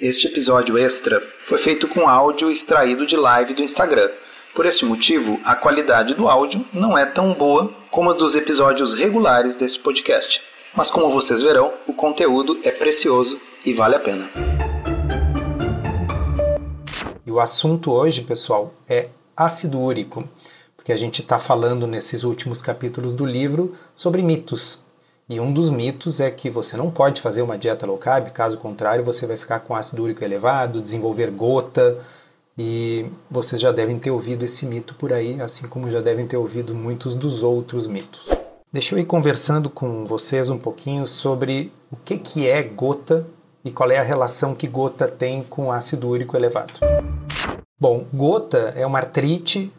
Este episódio extra foi feito com áudio extraído de live do Instagram. Por este motivo, a qualidade do áudio não é tão boa como a dos episódios regulares deste podcast. Mas como vocês verão, o conteúdo é precioso e vale a pena. E o assunto hoje, pessoal, é ácido úrico, porque a gente está falando nesses últimos capítulos do livro sobre mitos, e um dos mitos é que você não pode fazer uma dieta low carb, caso contrário, você vai ficar com ácido úrico elevado, desenvolver gota, e vocês já devem ter ouvido esse mito por aí, assim como já devem ter ouvido muitos dos outros mitos. Deixa eu ir conversando com vocês um pouquinho sobre o que, que é gota e qual é a relação que gota tem com ácido úrico elevado. Bom, gota é uma artrite,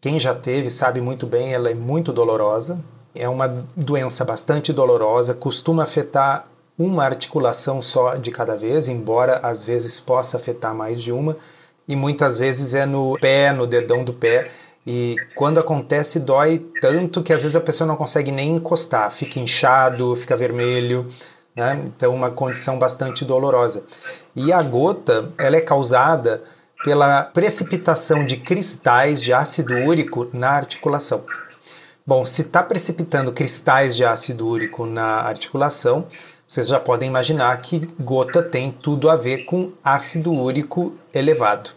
quem já teve sabe muito bem, ela é muito dolorosa, é uma doença bastante dolorosa, costuma afetar uma articulação só de cada vez, embora às vezes possa afetar mais de uma, e muitas vezes é no pé, no dedão do pé. E quando acontece, dói tanto que às vezes a pessoa não consegue nem encostar, fica inchado, fica vermelho. Né? Então, uma condição bastante dolorosa. E a gota, ela é causada pela precipitação de cristais de ácido úrico na articulação. Bom, se está precipitando cristais de ácido úrico na articulação, vocês já podem imaginar que gota tem tudo a ver com ácido úrico elevado.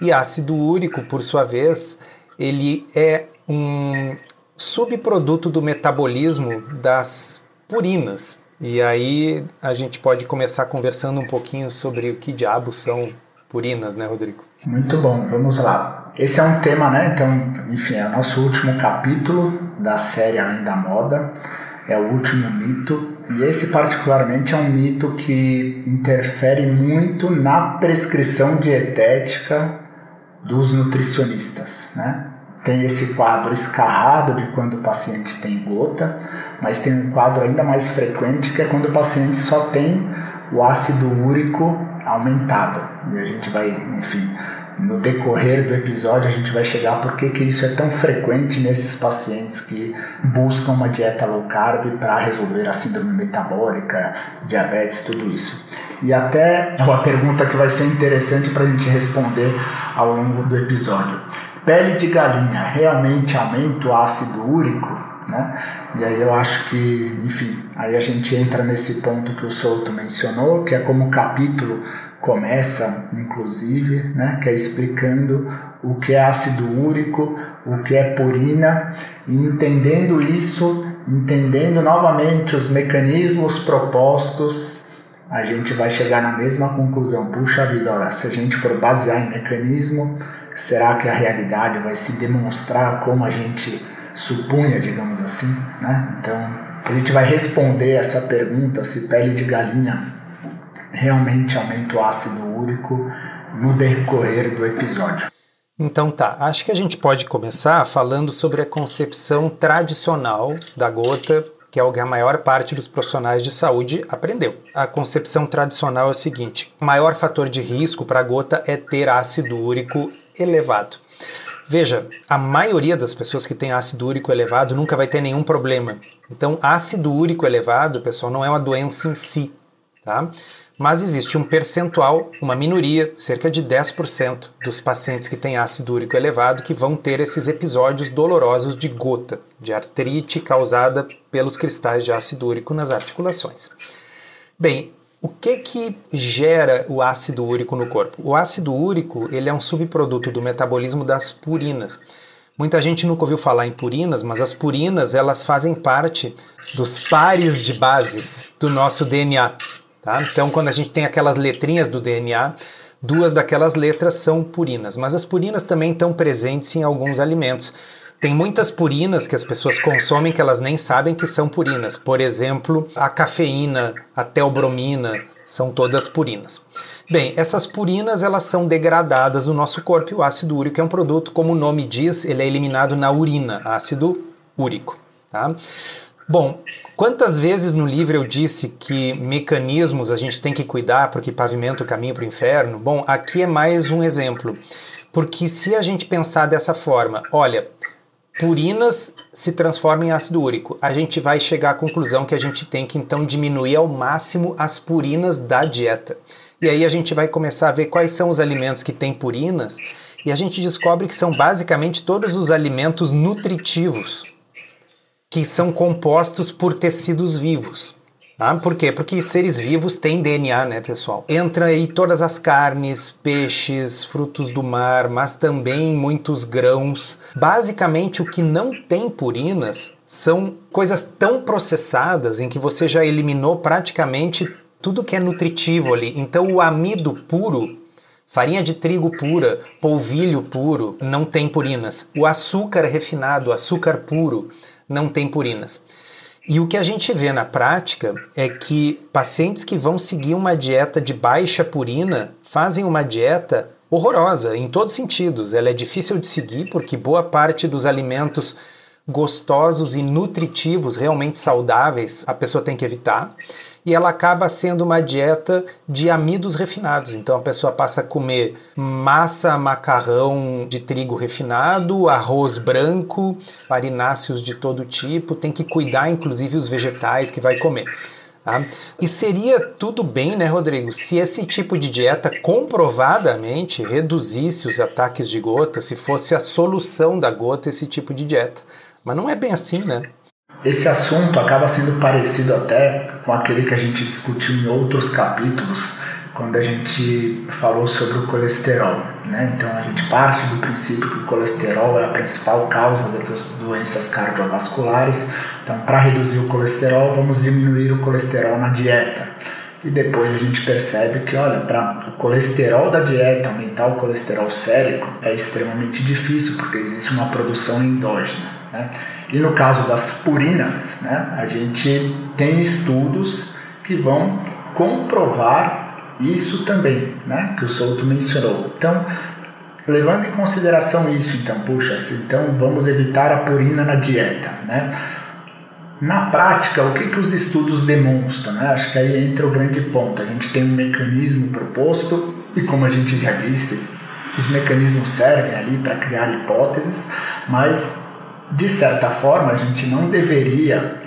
E ácido úrico, por sua vez, ele é um subproduto do metabolismo das purinas. E aí a gente pode começar conversando um pouquinho sobre o que diabos são purinas, né, Rodrigo? Muito bom, vamos lá. Esse é um tema, né? Então, enfim, é o nosso último capítulo da série Além da Moda, é o último mito. E esse, particularmente, é um mito que interfere muito na prescrição dietética dos nutricionistas, né? Tem esse quadro escarrado de quando o paciente tem gota, mas tem um quadro ainda mais frequente que é quando o paciente só tem o ácido úrico aumentado. E a gente vai, enfim, no decorrer do episódio a gente vai chegar por que isso é tão frequente nesses pacientes que buscam uma dieta low carb para resolver a síndrome metabólica, diabetes, tudo isso. E até uma pergunta que vai ser interessante para a gente responder ao longo do episódio. Pele de galinha realmente aumenta o ácido úrico? Né? E aí eu acho que, enfim, aí a gente entra nesse ponto que o Souto mencionou, que é como capítulo começa, inclusive, né, que é explicando o que é ácido úrico, o que é purina, e entendendo isso, entendendo novamente os mecanismos propostos, a gente vai chegar na mesma conclusão. Puxa vida, olha, se a gente for basear em mecanismo, será que a realidade vai se demonstrar como a gente supunha, digamos assim, né? Então, a gente vai responder essa pergunta se pele de galinha realmente aumenta o ácido úrico no decorrer do episódio. Então tá, acho que a gente pode começar falando sobre a concepção tradicional da gota, que é o que a maior parte dos profissionais de saúde aprendeu. A concepção tradicional é o seguinte: o maior fator de risco para a gota é ter ácido úrico elevado. Veja, a maioria das pessoas que tem ácido úrico elevado nunca vai ter nenhum problema. Então, ácido úrico elevado, pessoal, não é uma doença em si, tá? Mas existe um percentual, uma minoria, cerca de 10% dos pacientes que têm ácido úrico elevado que vão ter esses episódios dolorosos de gota, de artrite causada pelos cristais de ácido úrico nas articulações. Bem, o que que gera o ácido úrico no corpo? O ácido úrico, ele é um subproduto do metabolismo das purinas. Muita gente nunca ouviu falar em purinas, mas as purinas, elas fazem parte dos pares de bases do nosso DNA. Tá? Então, quando a gente tem aquelas letrinhas do DNA, duas daquelas letras são purinas, mas as purinas também estão presentes em alguns alimentos. Tem muitas purinas que as pessoas consomem que elas nem sabem que são purinas. Por exemplo, a cafeína, a teobromina, são todas purinas. Bem, essas purinas elas são degradadas no nosso corpo e o ácido úrico é um produto, como o nome diz, ele é eliminado na urina, ácido úrico. Tá? Bom, quantas vezes no livro eu disse que mecanismos a gente tem que cuidar porque pavimenta o caminho para o inferno? Bom, aqui é mais um exemplo. Porque se a gente pensar dessa forma, olha, purinas se transformam em ácido úrico. A gente vai chegar à conclusão que a gente tem que então diminuir ao máximo as purinas da dieta. E aí a gente vai começar a ver quais são os alimentos que têm purinas e a gente descobre que são basicamente todos os alimentos nutritivos que são compostos por tecidos vivos. Ah, por quê? Porque seres vivos têm DNA, né, pessoal? Entra aí todas as carnes, peixes, frutos do mar, mas também muitos grãos. Basicamente, o que não tem purinas são coisas tão processadas em que você já eliminou praticamente tudo que é nutritivo ali. Então, o amido puro Farinha de trigo pura, polvilho puro, não tem purinas. O açúcar refinado, açúcar puro, não tem purinas. E o que a gente vê na prática é que pacientes que vão seguir uma dieta de baixa purina fazem uma dieta horrorosa em todos os sentidos. Ela é difícil de seguir porque boa parte dos alimentos gostosos e nutritivos, realmente saudáveis, a pessoa tem que evitar e ela acaba sendo uma dieta de amidos refinados. Então a pessoa passa a comer massa, macarrão de trigo refinado, arroz branco, farináceos de todo tipo, tem que cuidar inclusive os vegetais que vai comer. Tá? E seria tudo bem, né, Rodrigo, se esse tipo de dieta comprovadamente reduzisse os ataques de gota, se fosse a solução da gota esse tipo de dieta. Mas não é bem assim, né? Esse assunto acaba sendo parecido até com aquele que a gente discutiu em outros capítulos, quando a gente falou sobre o colesterol. Né? Então a gente parte do princípio que o colesterol é a principal causa das doenças cardiovasculares. Então, para reduzir o colesterol, vamos diminuir o colesterol na dieta. E depois a gente percebe que, olha, para o colesterol da dieta aumentar o colesterol sérico é extremamente difícil, porque existe uma produção endógena. Né? E no caso das purinas, né, a gente tem estudos que vão comprovar isso também, né, que o Souto mencionou. Então, levando em consideração isso, então, puxa, então vamos evitar a purina na dieta, né? Na prática, o que, que os estudos demonstram? Né? Acho que aí entra o grande ponto. A gente tem um mecanismo proposto e, como a gente já disse, os mecanismos servem ali para criar hipóteses, mas de certa forma, a gente não deveria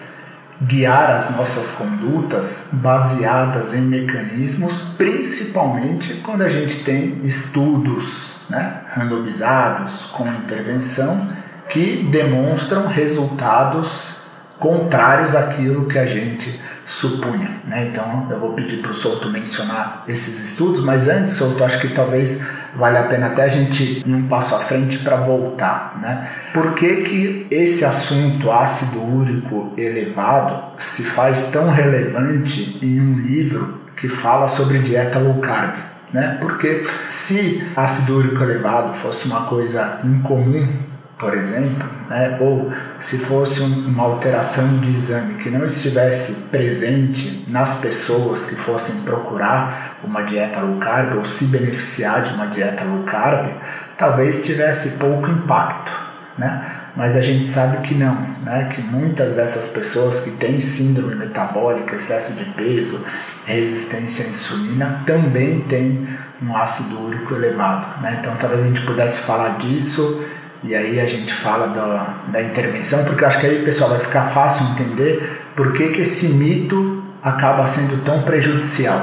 guiar as nossas condutas baseadas em mecanismos, principalmente quando a gente tem estudos né, randomizados com intervenção que demonstram resultados contrários àquilo que a gente supunha. Né? Então eu vou pedir para o Souto mencionar esses estudos, mas antes, Souto, acho que talvez vale a pena até a gente ir um passo à frente para voltar. Né? Por que, que esse assunto ácido úrico elevado se faz tão relevante em um livro que fala sobre dieta low carb? Né? Porque se ácido úrico elevado fosse uma coisa incomum por exemplo, né? ou se fosse uma alteração de exame que não estivesse presente nas pessoas que fossem procurar uma dieta low carb ou se beneficiar de uma dieta low carb, talvez tivesse pouco impacto, né? Mas a gente sabe que não, né? Que muitas dessas pessoas que têm síndrome metabólica, excesso de peso, resistência à insulina, também têm um ácido úrico elevado, né? Então talvez a gente pudesse falar disso e aí a gente fala da, da intervenção, porque acho que aí, pessoal, vai ficar fácil entender por que, que esse mito acaba sendo tão prejudicial.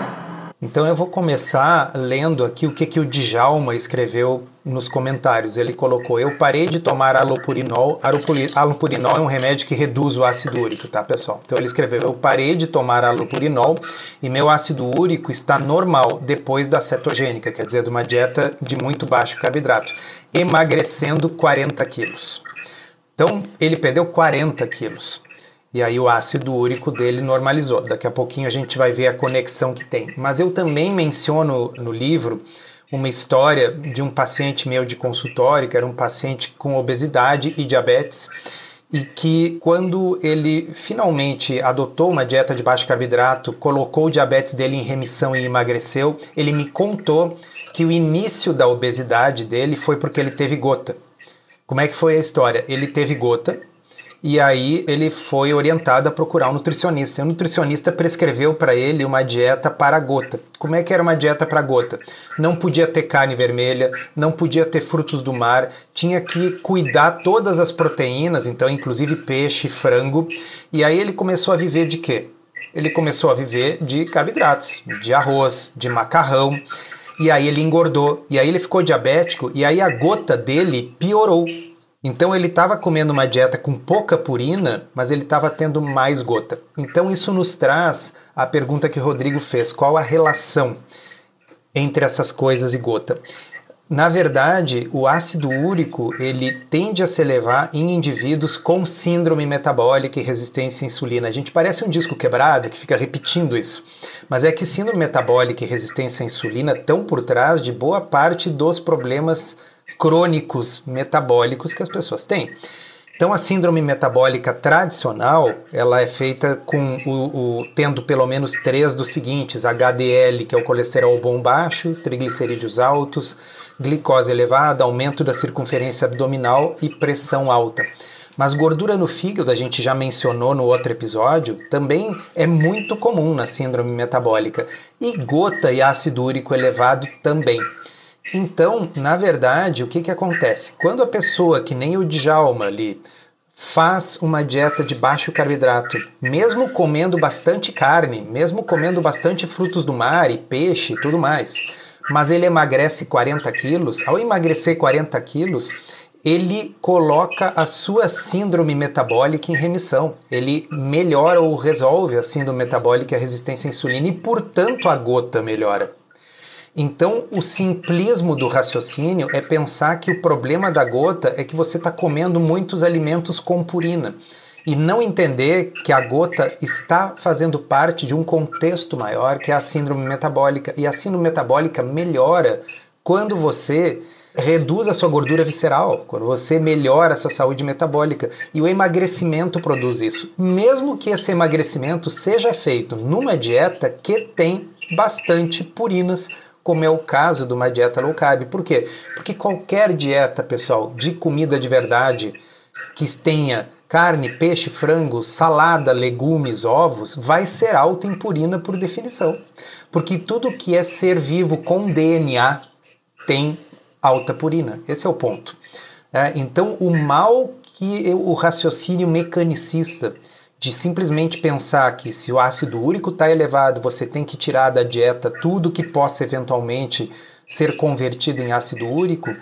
Então eu vou começar lendo aqui o que, que o Djalma escreveu nos comentários. Ele colocou: Eu parei de tomar alopurinol. Alopurinol é um remédio que reduz o ácido úrico, tá, pessoal? Então ele escreveu: Eu parei de tomar alopurinol e meu ácido úrico está normal depois da cetogênica, quer dizer, de uma dieta de muito baixo carboidrato, emagrecendo 40 quilos. Então ele perdeu 40 quilos. E aí o ácido úrico dele normalizou. Daqui a pouquinho a gente vai ver a conexão que tem. Mas eu também menciono no livro uma história de um paciente meu de consultório, que era um paciente com obesidade e diabetes, e que quando ele finalmente adotou uma dieta de baixo carboidrato, colocou o diabetes dele em remissão e emagreceu, ele me contou que o início da obesidade dele foi porque ele teve gota. Como é que foi a história? Ele teve gota, e aí ele foi orientado a procurar um nutricionista. E o nutricionista prescreveu para ele uma dieta para gota. Como é que era uma dieta para gota? Não podia ter carne vermelha, não podia ter frutos do mar, tinha que cuidar todas as proteínas, então inclusive peixe, frango. E aí ele começou a viver de quê? Ele começou a viver de carboidratos, de arroz, de macarrão. E aí ele engordou, e aí ele ficou diabético, e aí a gota dele piorou. Então ele estava comendo uma dieta com pouca purina, mas ele estava tendo mais gota. Então isso nos traz a pergunta que o Rodrigo fez: qual a relação entre essas coisas e gota? Na verdade, o ácido úrico ele tende a se elevar em indivíduos com síndrome metabólica e resistência à insulina. A gente parece um disco quebrado que fica repetindo isso, mas é que síndrome metabólica e resistência à insulina estão por trás de boa parte dos problemas crônicos metabólicos que as pessoas têm. Então a síndrome metabólica tradicional, ela é feita com o, o, tendo pelo menos três dos seguintes: HDL, que é o colesterol bom baixo, triglicerídeos altos, glicose elevada, aumento da circunferência abdominal e pressão alta. Mas gordura no fígado, a gente já mencionou no outro episódio, também é muito comum na síndrome metabólica. E gota e ácido úrico elevado também. Então, na verdade, o que, que acontece? Quando a pessoa, que nem o Djalma ali, faz uma dieta de baixo carboidrato, mesmo comendo bastante carne, mesmo comendo bastante frutos do mar e peixe e tudo mais, mas ele emagrece 40 quilos, ao emagrecer 40 quilos, ele coloca a sua síndrome metabólica em remissão. Ele melhora ou resolve a síndrome metabólica e a resistência à insulina e, portanto, a gota melhora. Então, o simplismo do raciocínio é pensar que o problema da gota é que você está comendo muitos alimentos com purina e não entender que a gota está fazendo parte de um contexto maior que é a síndrome metabólica e a síndrome metabólica melhora quando você reduz a sua gordura visceral, quando você melhora a sua saúde metabólica. E o emagrecimento produz isso. Mesmo que esse emagrecimento seja feito numa dieta que tem bastante purinas, como é o caso de uma dieta low carb. Por quê? Porque qualquer dieta, pessoal, de comida de verdade, que tenha carne, peixe, frango, salada, legumes, ovos, vai ser alta em purina por definição. Porque tudo que é ser vivo com DNA tem alta purina. Esse é o ponto. É, então, o mal que o raciocínio mecanicista de simplesmente pensar que se o ácido úrico está elevado, você tem que tirar da dieta tudo que possa eventualmente ser convertido em ácido úrico,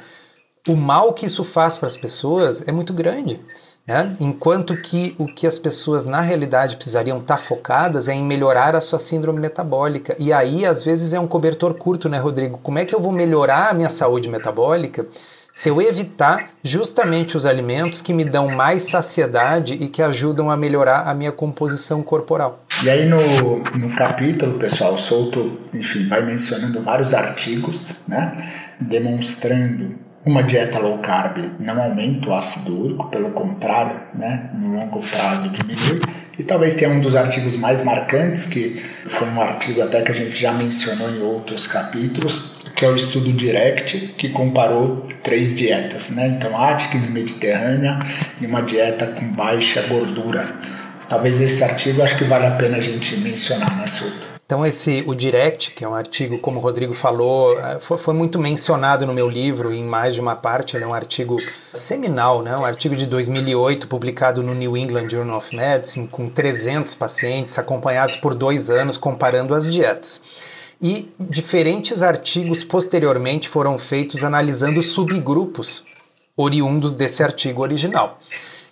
o mal que isso faz para as pessoas é muito grande. Né? Enquanto que o que as pessoas na realidade precisariam estar tá focadas é em melhorar a sua síndrome metabólica. E aí, às vezes, é um cobertor curto, né, Rodrigo? Como é que eu vou melhorar a minha saúde metabólica se eu evitar justamente os alimentos que me dão mais saciedade e que ajudam a melhorar a minha composição corporal. E aí no, no capítulo, pessoal, Souto, enfim, vai mencionando vários artigos, né, demonstrando uma dieta low carb não aumenta o ácido úrico, pelo contrário, né, no longo prazo diminui. E talvez tenha um dos artigos mais marcantes, que foi um artigo até que a gente já mencionou em outros capítulos, que é o estudo Direct, que comparou três dietas, né? Então, Atkins, Mediterrânea e uma dieta com baixa gordura. Talvez esse artigo acho que vale a pena a gente mencionar, né, Souto? Então esse o Direct, que é um artigo, como o Rodrigo falou, é, foi, foi, muito mencionado no meu livro em mais de uma parte. Ele é um artigo seminal, né? um artigo de 2008 publicado no New England Journal of Medicine com 300 pacientes acompanhados por dois anos comparando as dietas e diferentes artigos posteriormente foram feitos analisando subgrupos oriundos desse artigo original.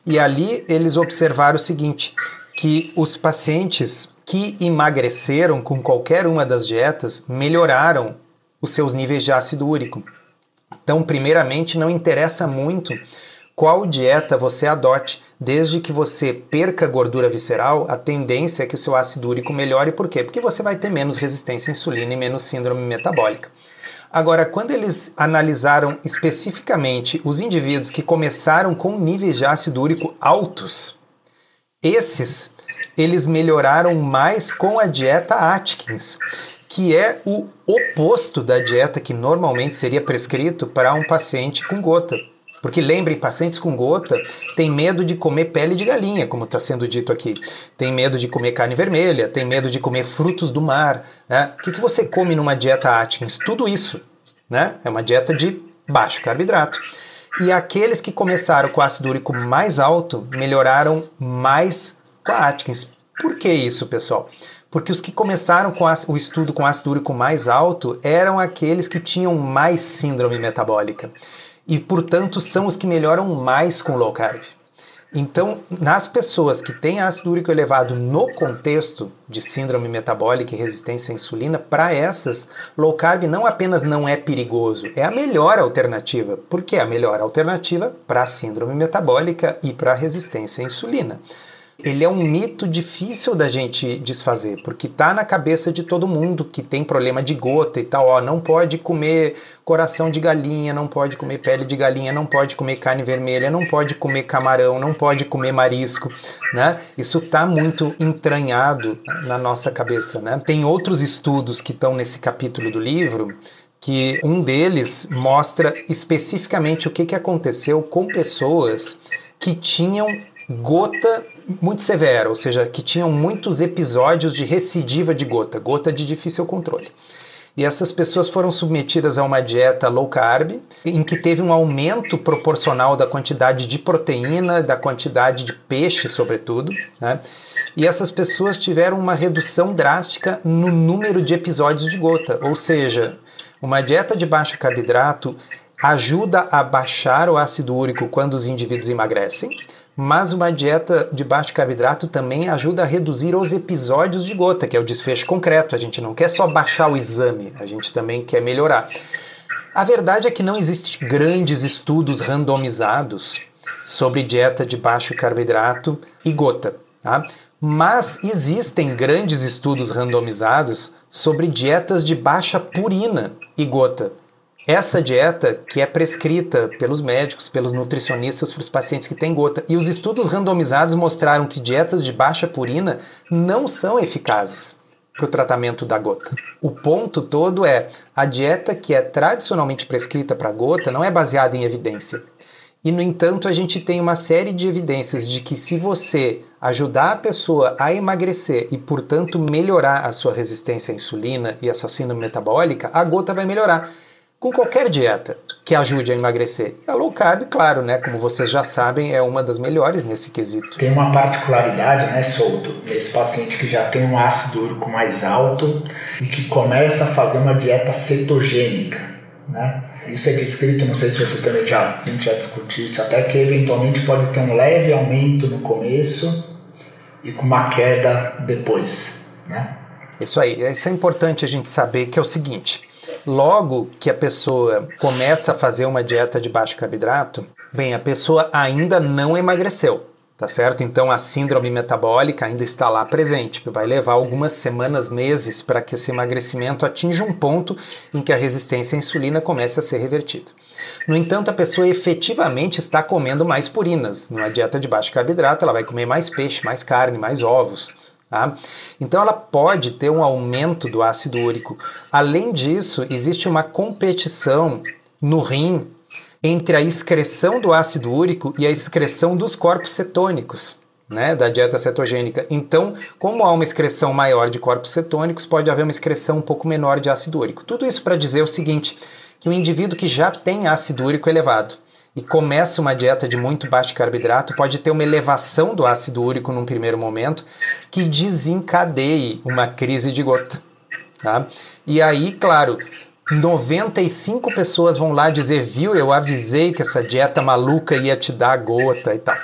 E ali eles observaram o seguinte, que os pacientes que emagreceram com qualquer uma das dietas melhoraram os seus níveis de ácido úrico. Então, primeiramente, não interessa muito qual dieta você adote, desde que você perca gordura visceral, a tendência é que o seu ácido úrico melhore. Por quê? Porque você vai ter menos resistência à insulina e menos síndrome metabólica. Agora, quando eles analisaram especificamente os indivíduos que começaram com níveis de ácido úrico altos, esses eles melhoraram mais com a dieta Atkins, que é o oposto da dieta que normalmente seria prescrito para um paciente com gota. Porque lembrem, pacientes com gota têm medo de comer pele de galinha, como está sendo dito aqui. Tem medo de comer carne vermelha, tem medo de comer frutos do mar. Né? O que, que você come numa dieta Atkins? Tudo isso. Né? É uma dieta de baixo carboidrato. E aqueles que começaram com ácido úrico mais alto melhoraram mais com a Atkins. Por que isso, pessoal? Porque os que começaram com o estudo com ácido úrico mais alto eram aqueles que tinham mais síndrome metabólica e, portanto, são os que melhoram mais com low carb. Então, nas pessoas que têm ácido úrico elevado no contexto de síndrome metabólica e resistência à insulina, para essas, low carb não apenas não é perigoso, é a melhor alternativa. Por que a melhor alternativa? Para a síndrome metabólica e para a resistência à insulina ele é um mito difícil da gente desfazer, porque tá na cabeça de todo mundo que tem problema de gota e tal, ó, não pode comer coração de galinha, não pode comer pele de galinha, não pode comer carne vermelha, não pode comer camarão, não pode comer marisco, né? Isso tá muito entranhado na nossa cabeça, né? Tem outros estudos que estão nesse capítulo do livro que um deles mostra especificamente o que, que aconteceu com pessoas que tinham gota muito severa, ou seja, que tinham muitos episódios de recidiva de gota, gota de difícil controle. E essas pessoas foram submetidas a uma dieta low carb, em que teve um aumento proporcional da quantidade de proteína, da quantidade de peixe, sobretudo. Né? E essas pessoas tiveram uma redução drástica no número de episódios de gota, ou seja, uma dieta de baixo carboidrato ajuda a baixar o ácido úrico quando os indivíduos emagrecem mas uma dieta de baixo carboidrato também ajuda a reduzir os episódios de gota, que é o desfecho concreto. A gente não quer só baixar o exame, a gente também quer melhorar. A verdade é que não existem grandes estudos randomizados sobre dieta de baixo carboidrato e gota, tá? mas existem grandes estudos randomizados sobre dietas de baixa purina e gota. Essa dieta que é prescrita pelos médicos, pelos nutricionistas para os pacientes que têm gota. E os estudos randomizados mostraram que dietas de baixa purina não são eficazes para o tratamento da gota. O ponto todo é a dieta que é tradicionalmente prescrita para gota não é baseada em evidência. E, no entanto, a gente tem uma série de evidências de que se você ajudar a pessoa a emagrecer e, portanto, melhorar a sua resistência à insulina e a sua síndrome metabólica, a gota vai melhorar com qualquer dieta que ajude a emagrecer. E a low carb, claro, né, como vocês já sabem, é uma das melhores nesse quesito. Tem uma particularidade, né, Solto, nesse paciente que já tem um ácido úrico mais alto e que começa a fazer uma dieta cetogênica, né? Isso é descrito, não sei se você também já, a gente já discutiu isso, até que eventualmente pode ter um leve aumento no começo e com uma queda depois, né? Isso aí, isso é importante a gente saber que é o seguinte, Logo que a pessoa começa a fazer uma dieta de baixo carboidrato, bem, a pessoa ainda não emagreceu, tá certo? Então a síndrome metabólica ainda está lá presente. Vai levar algumas semanas, meses para que esse emagrecimento atinja um ponto em que a resistência à insulina comece a ser revertida. No entanto, a pessoa efetivamente está comendo mais purinas. Numa dieta de baixo carboidrato, ela vai comer mais peixe, mais carne, mais ovos. Tá? Então ela pode ter um aumento do ácido úrico. Além disso, existe uma competição no rim entre a excreção do ácido úrico e a excreção dos corpos cetônicos. Né, da dieta cetogênica. Então, como há uma excreção maior de corpos cetônicos, pode haver uma excreção um pouco menor de ácido úrico. Tudo isso para dizer o seguinte: que o indivíduo que já tem ácido úrico elevado, e começa uma dieta de muito baixo carboidrato, pode ter uma elevação do ácido úrico num primeiro momento que desencadeie uma crise de gota. Tá? E aí, claro, 95 pessoas vão lá dizer, viu, eu avisei que essa dieta maluca ia te dar gota e tal.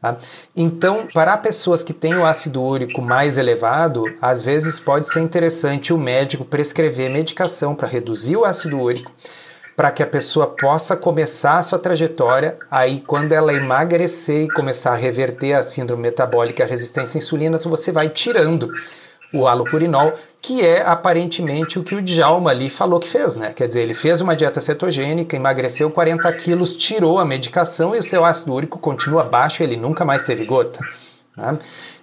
Tá? Então, para pessoas que têm o ácido úrico mais elevado, às vezes pode ser interessante o médico prescrever medicação para reduzir o ácido úrico para que a pessoa possa começar a sua trajetória. Aí, quando ela emagrecer e começar a reverter a síndrome metabólica a resistência à insulina, você vai tirando o alopurinol, que é aparentemente o que o Djalma ali falou que fez, né? Quer dizer, ele fez uma dieta cetogênica, emagreceu 40 quilos, tirou a medicação e o seu ácido úrico continua baixo, ele nunca mais teve gota. Né?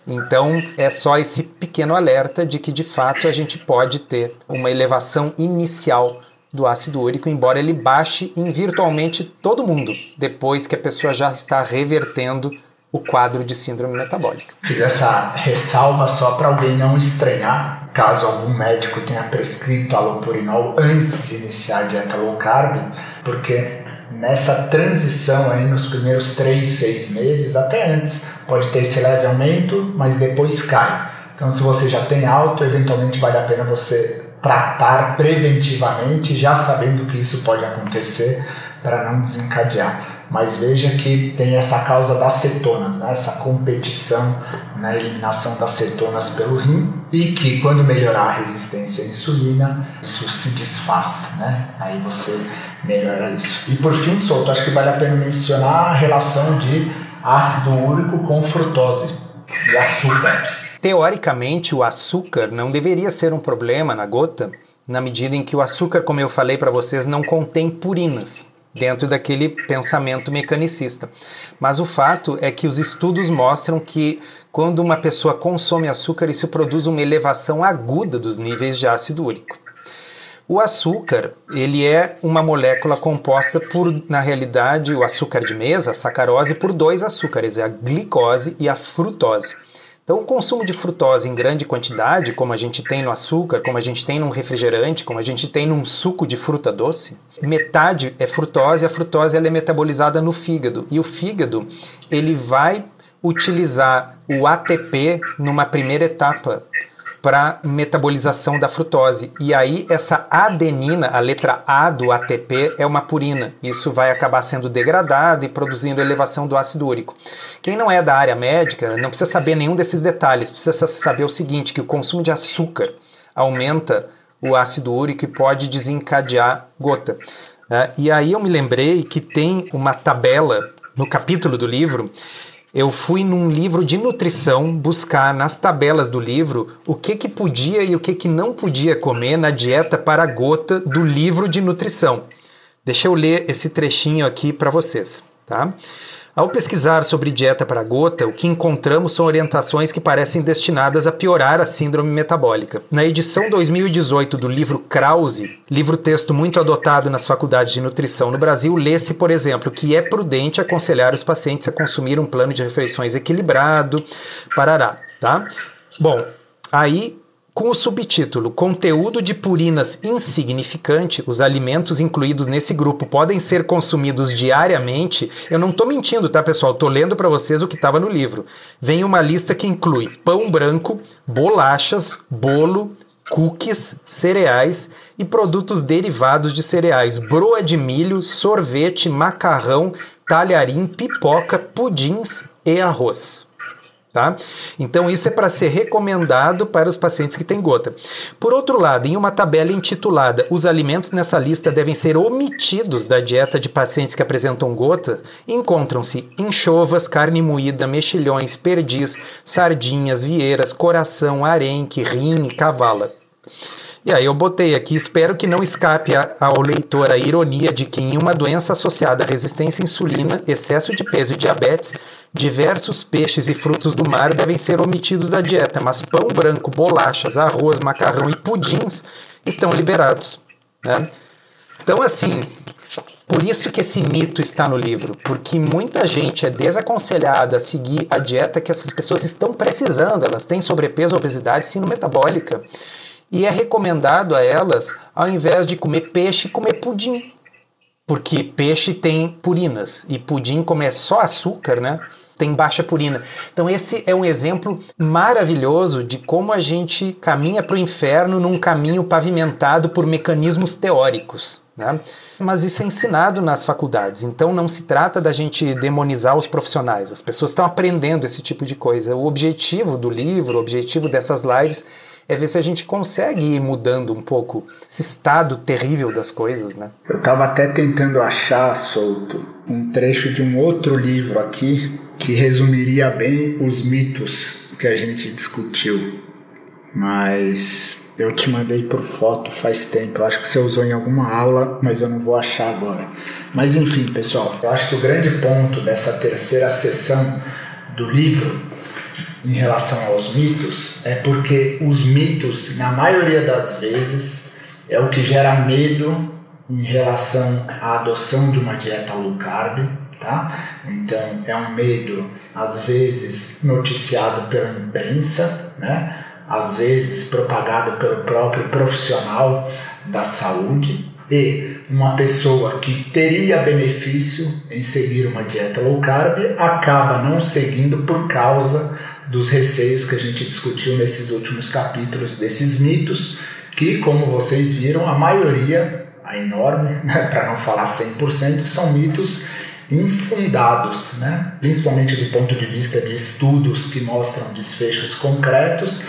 Então, é só esse pequeno alerta de que de fato a gente pode ter uma elevação inicial do ácido úrico, embora ele baixe em virtualmente todo mundo, depois que a pessoa já está revertendo o quadro de síndrome metabólica. Fiz essa ressalva só para alguém não estranhar, caso algum médico tenha prescrito alopurinol antes de iniciar a dieta low carb, porque nessa transição aí nos primeiros 3, 6 meses, até antes, pode ter esse leve aumento, mas depois cai. Então, se você já tem alto, eventualmente vale a pena você tratar preventivamente, já sabendo que isso pode acontecer, para não desencadear mas veja que tem essa causa das cetonas, né? essa competição na eliminação das cetonas pelo rim e que quando melhorar a resistência à insulina, isso se desfaz, né? Aí você melhora isso. E por fim, solto, acho que vale a pena mencionar a relação de ácido úrico com frutose e açúcar. Teoricamente, o açúcar não deveria ser um problema na gota, na medida em que o açúcar, como eu falei para vocês, não contém purinas dentro daquele pensamento mecanicista. Mas o fato é que os estudos mostram que quando uma pessoa consome açúcar, isso produz uma elevação aguda dos níveis de ácido úrico. O açúcar, ele é uma molécula composta por, na realidade, o açúcar de mesa, a sacarose, por dois açúcares, é a glicose e a frutose. Então, o consumo de frutose em grande quantidade, como a gente tem no açúcar, como a gente tem num refrigerante, como a gente tem num suco de fruta doce, metade é frutose, a frutose ela é metabolizada no fígado. E o fígado, ele vai utilizar o ATP numa primeira etapa para metabolização da frutose. E aí essa adenina, a letra A do ATP, é uma purina. Isso vai acabar sendo degradado e produzindo elevação do ácido úrico. Quem não é da área médica não precisa saber nenhum desses detalhes, precisa saber o seguinte, que o consumo de açúcar aumenta o ácido úrico e pode desencadear gota. É, e aí eu me lembrei que tem uma tabela no capítulo do livro eu fui num livro de nutrição buscar nas tabelas do livro o que que podia e o que que não podia comer na dieta para gota do livro de nutrição. Deixa eu ler esse trechinho aqui para vocês, tá? Ao pesquisar sobre dieta para gota, o que encontramos são orientações que parecem destinadas a piorar a síndrome metabólica. Na edição 2018 do livro Krause, livro-texto muito adotado nas faculdades de nutrição no Brasil, lê-se, por exemplo, que é prudente aconselhar os pacientes a consumir um plano de refeições equilibrado, parará, tá? Bom, aí com o subtítulo Conteúdo de purinas insignificante, os alimentos incluídos nesse grupo podem ser consumidos diariamente. Eu não estou mentindo, tá, pessoal? Estou lendo para vocês o que estava no livro. Vem uma lista que inclui pão branco, bolachas, bolo, cookies, cereais e produtos derivados de cereais, broa de milho, sorvete, macarrão, talharim, pipoca, pudins e arroz. Tá? Então, isso é para ser recomendado para os pacientes que têm gota. Por outro lado, em uma tabela intitulada Os alimentos nessa lista devem ser omitidos da dieta de pacientes que apresentam gota, encontram-se enchovas, carne moída, mexilhões, perdiz, sardinhas, vieiras, coração, arenque, rim e cavala. E aí eu botei aqui, espero que não escape ao leitor a ironia de que em uma doença associada à resistência à insulina, excesso de peso e diabetes, diversos peixes e frutos do mar devem ser omitidos da dieta, mas pão branco, bolachas, arroz, macarrão e pudins estão liberados. Né? Então, assim, por isso que esse mito está no livro, porque muita gente é desaconselhada a seguir a dieta que essas pessoas estão precisando, elas têm sobrepeso, obesidade, síndrome metabólica. E é recomendado a elas, ao invés de comer peixe, comer pudim. Porque peixe tem purinas e pudim, como é só açúcar, né? Tem baixa purina. Então, esse é um exemplo maravilhoso de como a gente caminha para o inferno num caminho pavimentado por mecanismos teóricos. Né? Mas isso é ensinado nas faculdades, então não se trata da gente demonizar os profissionais, as pessoas estão aprendendo esse tipo de coisa. O objetivo do livro, o objetivo dessas lives é ver se a gente consegue ir mudando um pouco esse estado terrível das coisas, né? Eu estava até tentando achar, solto, um trecho de um outro livro aqui que resumiria bem os mitos que a gente discutiu, mas eu te mandei por foto faz tempo. Eu acho que você usou em alguma aula, mas eu não vou achar agora. Mas enfim, pessoal, eu acho que o grande ponto dessa terceira sessão do livro em relação aos mitos é porque os mitos, na maioria das vezes, é o que gera medo em relação à adoção de uma dieta low carb, tá? Então é um medo às vezes noticiado pela imprensa, né? Às vezes propagado pelo próprio profissional da saúde e uma pessoa que teria benefício em seguir uma dieta low carb acaba não seguindo por causa dos receios que a gente discutiu nesses últimos capítulos desses mitos que, como vocês viram, a maioria, a enorme, né, para não falar 100%, são mitos infundados, né? principalmente do ponto de vista de estudos que mostram desfechos concretos,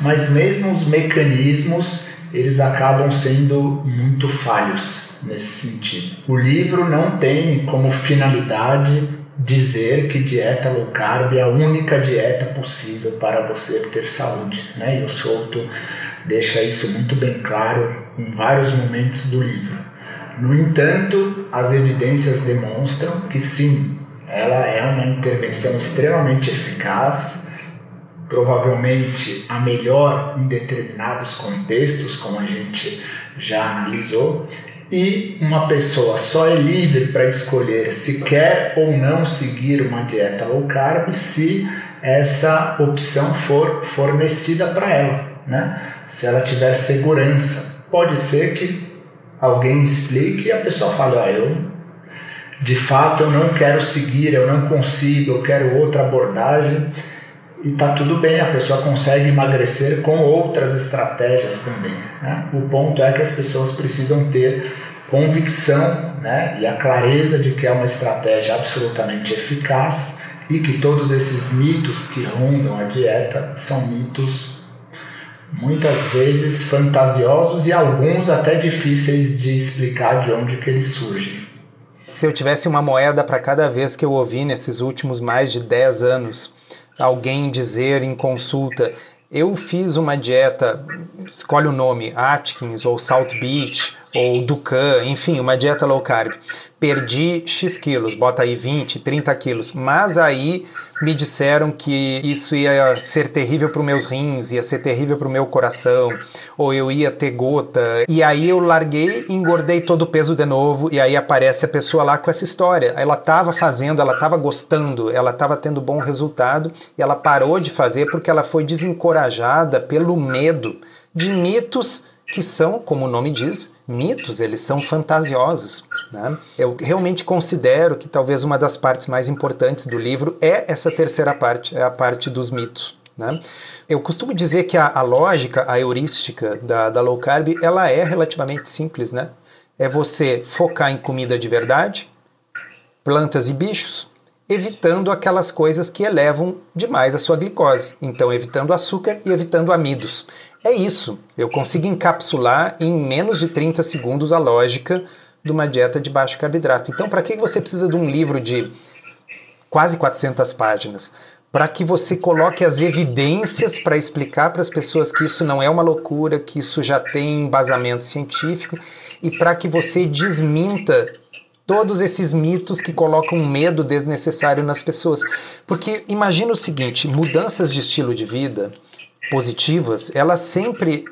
mas mesmo os mecanismos eles acabam sendo muito falhos nesse sentido. O livro não tem como finalidade dizer que dieta low carb é a única dieta possível para você ter saúde, né? E o Souto deixa isso muito bem claro em vários momentos do livro. No entanto, as evidências demonstram que sim, ela é uma intervenção extremamente eficaz provavelmente a melhor em determinados contextos, como a gente já analisou, e uma pessoa só é livre para escolher se quer ou não seguir uma dieta low carb se essa opção for fornecida para ela, né? Se ela tiver segurança, pode ser que alguém explique e a pessoa fale, ah, eu de fato eu não quero seguir, eu não consigo, eu quero outra abordagem e tá tudo bem, a pessoa consegue emagrecer com outras estratégias também. Né? O ponto é que as pessoas precisam ter convicção né, e a clareza de que é uma estratégia absolutamente eficaz e que todos esses mitos que rondam a dieta são mitos muitas vezes fantasiosos e alguns até difíceis de explicar de onde que eles surgem. Se eu tivesse uma moeda para cada vez que eu ouvi nesses últimos mais de 10 anos alguém dizer em consulta: eu fiz uma dieta, escolhe o nome, Atkins ou South Beach ou Ducan, enfim, uma dieta low carb. Perdi X quilos, bota aí 20, 30 quilos, mas aí me disseram que isso ia ser terrível para os meus rins, ia ser terrível para o meu coração, ou eu ia ter gota. E aí eu larguei, engordei todo o peso de novo, e aí aparece a pessoa lá com essa história. Ela estava fazendo, ela estava gostando, ela estava tendo bom resultado, e ela parou de fazer porque ela foi desencorajada pelo medo de mitos que são, como o nome diz, mitos, eles são fantasiosos. Né? Eu realmente considero que talvez uma das partes mais importantes do livro é essa terceira parte, é a parte dos mitos. Né? Eu costumo dizer que a, a lógica, a heurística da, da, low carb, ela é relativamente simples. Né? É você focar em comida de verdade, plantas e bichos, evitando aquelas coisas que elevam demais a sua glicose. Então, evitando açúcar e evitando amidos. É isso. Eu consigo encapsular em menos de 30 segundos a lógica de uma dieta de baixo carboidrato. Então, para que você precisa de um livro de quase 400 páginas? Para que você coloque as evidências para explicar para as pessoas que isso não é uma loucura, que isso já tem embasamento científico e para que você desminta todos esses mitos que colocam medo desnecessário nas pessoas. Porque imagina o seguinte: mudanças de estilo de vida positivas, elas sempre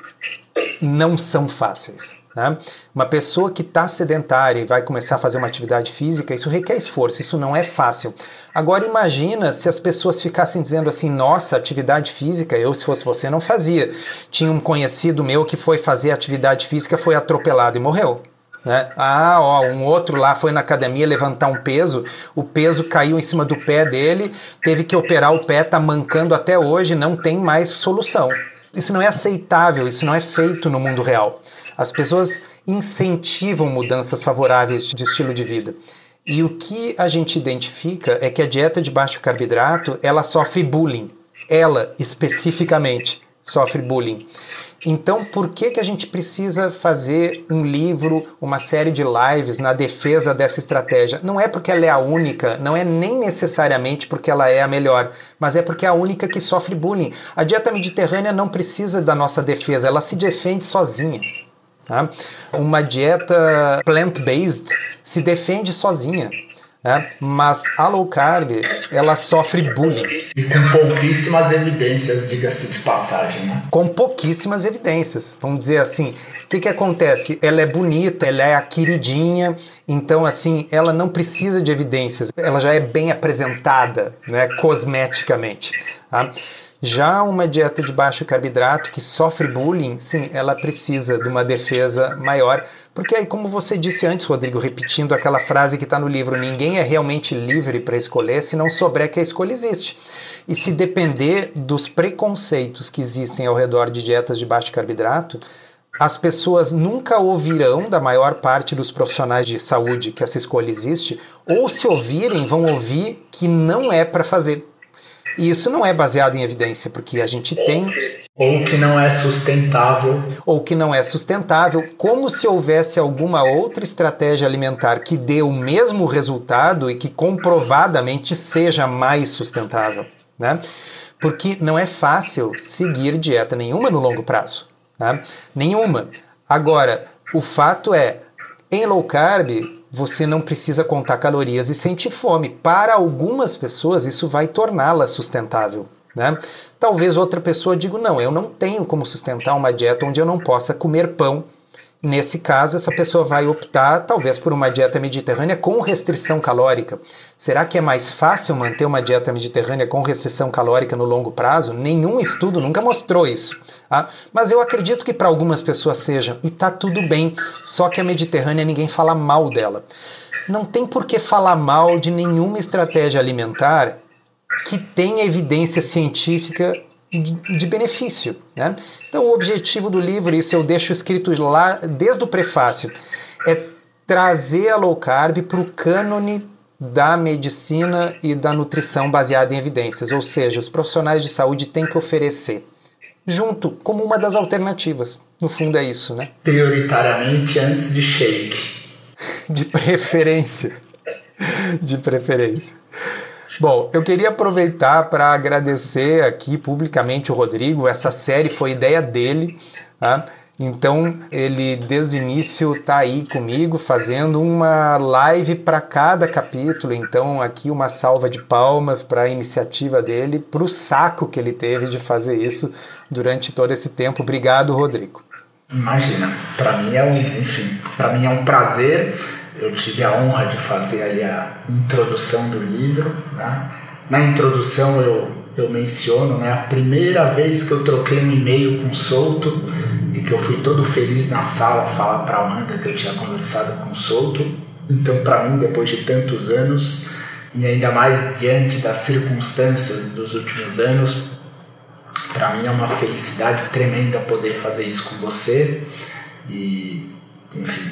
não são fáceis. Né? Uma pessoa que está sedentária e vai começar a fazer uma atividade física, isso requer esforço, isso não é fácil. Agora imagina se as pessoas ficassem dizendo assim, nossa, atividade física, eu se fosse você não fazia. Tinha um conhecido meu que foi fazer atividade física, foi atropelado e morreu. Né? Ah, ó, um outro lá foi na academia levantar um peso, o peso caiu em cima do pé dele, teve que operar o pé, tá mancando até hoje, não tem mais solução. Isso não é aceitável, isso não é feito no mundo real. As pessoas incentivam mudanças favoráveis de estilo de vida. E o que a gente identifica é que a dieta de baixo carboidrato, ela sofre bullying. Ela especificamente sofre bullying. Então, por que, que a gente precisa fazer um livro, uma série de lives na defesa dessa estratégia? Não é porque ela é a única, não é nem necessariamente porque ela é a melhor, mas é porque é a única que sofre bullying. A dieta mediterrânea não precisa da nossa defesa, ela se defende sozinha. Tá? Uma dieta plant-based se defende sozinha. Né? mas a low carb ela sofre bullying. E com pouquíssimas evidências, diga-se de passagem. Né? Com pouquíssimas evidências. Vamos dizer assim, o que, que acontece? Ela é bonita, ela é a queridinha, então assim, ela não precisa de evidências, ela já é bem apresentada né, cosmeticamente. Tá? Já uma dieta de baixo carboidrato que sofre bullying, sim, ela precisa de uma defesa maior porque aí, como você disse antes, Rodrigo, repetindo aquela frase que está no livro, ninguém é realmente livre para escolher se não souber que a escolha existe. E se depender dos preconceitos que existem ao redor de dietas de baixo carboidrato, as pessoas nunca ouvirão da maior parte dos profissionais de saúde que essa escolha existe, ou se ouvirem, vão ouvir que não é para fazer. E isso não é baseado em evidência, porque a gente tem. Ou que não é sustentável. Ou que não é sustentável, como se houvesse alguma outra estratégia alimentar que dê o mesmo resultado e que comprovadamente seja mais sustentável. Né? Porque não é fácil seguir dieta nenhuma no longo prazo. Né? Nenhuma. Agora, o fato é, em low carb, você não precisa contar calorias e sentir fome. Para algumas pessoas, isso vai torná-la sustentável. Né? Talvez outra pessoa diga: não, eu não tenho como sustentar uma dieta onde eu não possa comer pão Nesse caso, essa pessoa vai optar talvez por uma dieta mediterrânea com restrição calórica. Será que é mais fácil manter uma dieta mediterrânea com restrição calórica no longo prazo? Nenhum estudo nunca mostrou isso. Tá? Mas eu acredito que para algumas pessoas sejam, e tá tudo bem, só que a mediterrânea ninguém fala mal dela. Não tem por que falar mal de nenhuma estratégia alimentar que tenha evidência científica de benefício. Né? Então, o objetivo do livro, isso eu deixo escrito lá desde o prefácio, é trazer a low carb para o cânone da medicina e da nutrição baseada em evidências, ou seja, os profissionais de saúde têm que oferecer, junto como uma das alternativas. No fundo é isso, né? Prioritariamente antes de shake. De preferência. De preferência. Bom, eu queria aproveitar para agradecer aqui publicamente o Rodrigo. Essa série foi ideia dele. Tá? Então, ele desde o início está aí comigo fazendo uma live para cada capítulo. Então, aqui uma salva de palmas para a iniciativa dele, para o saco que ele teve de fazer isso durante todo esse tempo. Obrigado, Rodrigo. Imagina, para mim é um, enfim, para mim é um prazer eu tive a honra de fazer ali a introdução do livro. Né? Na introdução eu, eu menciono né, a primeira vez que eu troquei um e-mail com o Souto e que eu fui todo feliz na sala falar para a Amanda que eu tinha conversado com o Souto. Então, para mim, depois de tantos anos e ainda mais diante das circunstâncias dos últimos anos, para mim é uma felicidade tremenda poder fazer isso com você e, enfim,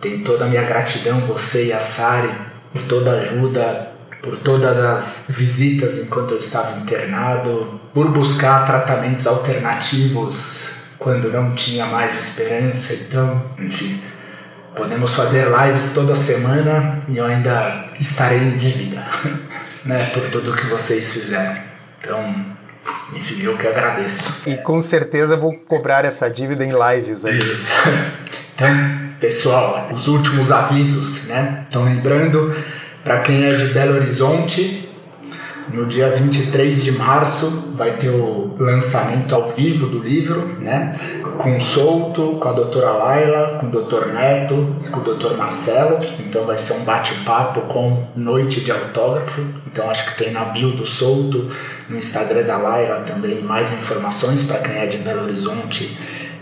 tem toda a minha gratidão, você e a Sari, por toda a ajuda, por todas as visitas enquanto eu estava internado, por buscar tratamentos alternativos quando não tinha mais esperança. Então, enfim, podemos fazer lives toda semana e eu ainda estarei em dívida né, por tudo que vocês fizeram. Então, enfim, eu que agradeço. E com certeza vou cobrar essa dívida em lives aí. Isso. Então, Pessoal, os últimos avisos, né? Então, lembrando, para quem é de Belo Horizonte, no dia 23 de março vai ter o lançamento ao vivo do livro, né? Com o Souto, com a doutora Laila, com o doutor Neto e com o doutor Marcelo. Então vai ser um bate-papo com noite de autógrafo. Então acho que tem na bio do Souto, no Instagram da Laila também mais informações para quem é de Belo Horizonte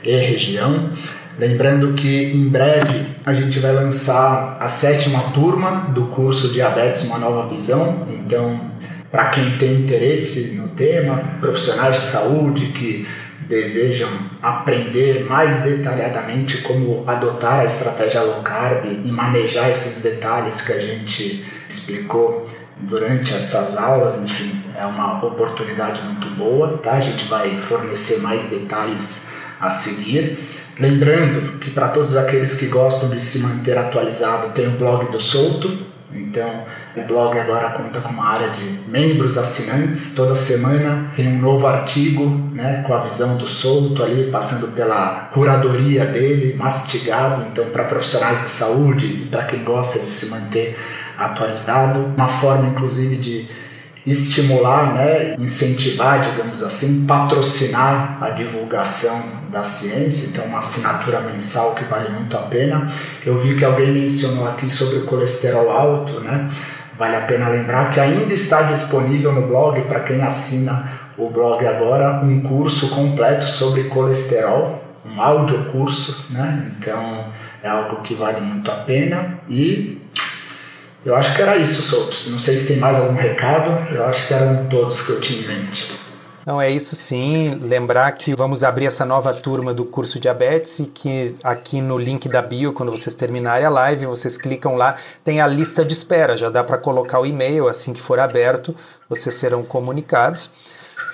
e região. Lembrando que em breve a gente vai lançar a sétima turma do curso Diabetes Uma Nova Visão. Então, para quem tem interesse no tema, profissionais de saúde que desejam aprender mais detalhadamente como adotar a estratégia low carb e manejar esses detalhes que a gente explicou durante essas aulas, enfim, é uma oportunidade muito boa, tá? A gente vai fornecer mais detalhes a seguir. Lembrando que para todos aqueles que gostam de se manter atualizado, tem o blog do Solto. Então, o blog agora conta com uma área de membros assinantes. Toda semana tem um novo artigo, né, com a visão do Solto ali, passando pela curadoria dele, mastigado. Então, para profissionais de saúde e para quem gosta de se manter atualizado, uma forma inclusive de estimular, né, incentivar, digamos assim, patrocinar a divulgação da ciência, então uma assinatura mensal que vale muito a pena. Eu vi que alguém mencionou aqui sobre o colesterol alto, né? Vale a pena lembrar que ainda está disponível no blog para quem assina o blog agora um curso completo sobre colesterol, um áudio curso, né? Então é algo que vale muito a pena e eu acho que era isso, Soutos. Não sei se tem mais algum recado, eu acho que eram todos que eu tinha em mente. Não, é isso sim. Lembrar que vamos abrir essa nova turma do curso Diabetes e que aqui no link da bio, quando vocês terminarem a live, vocês clicam lá, tem a lista de espera. Já dá para colocar o e-mail assim que for aberto, vocês serão comunicados.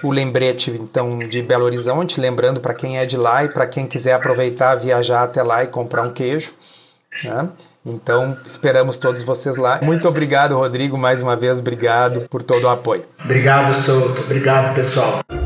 O lembrete, então, de Belo Horizonte, lembrando para quem é de lá e para quem quiser aproveitar, viajar até lá e comprar um queijo. Né? Então, esperamos todos vocês lá. Muito obrigado, Rodrigo, mais uma vez, obrigado por todo o apoio. Obrigado, Souto. Obrigado, pessoal.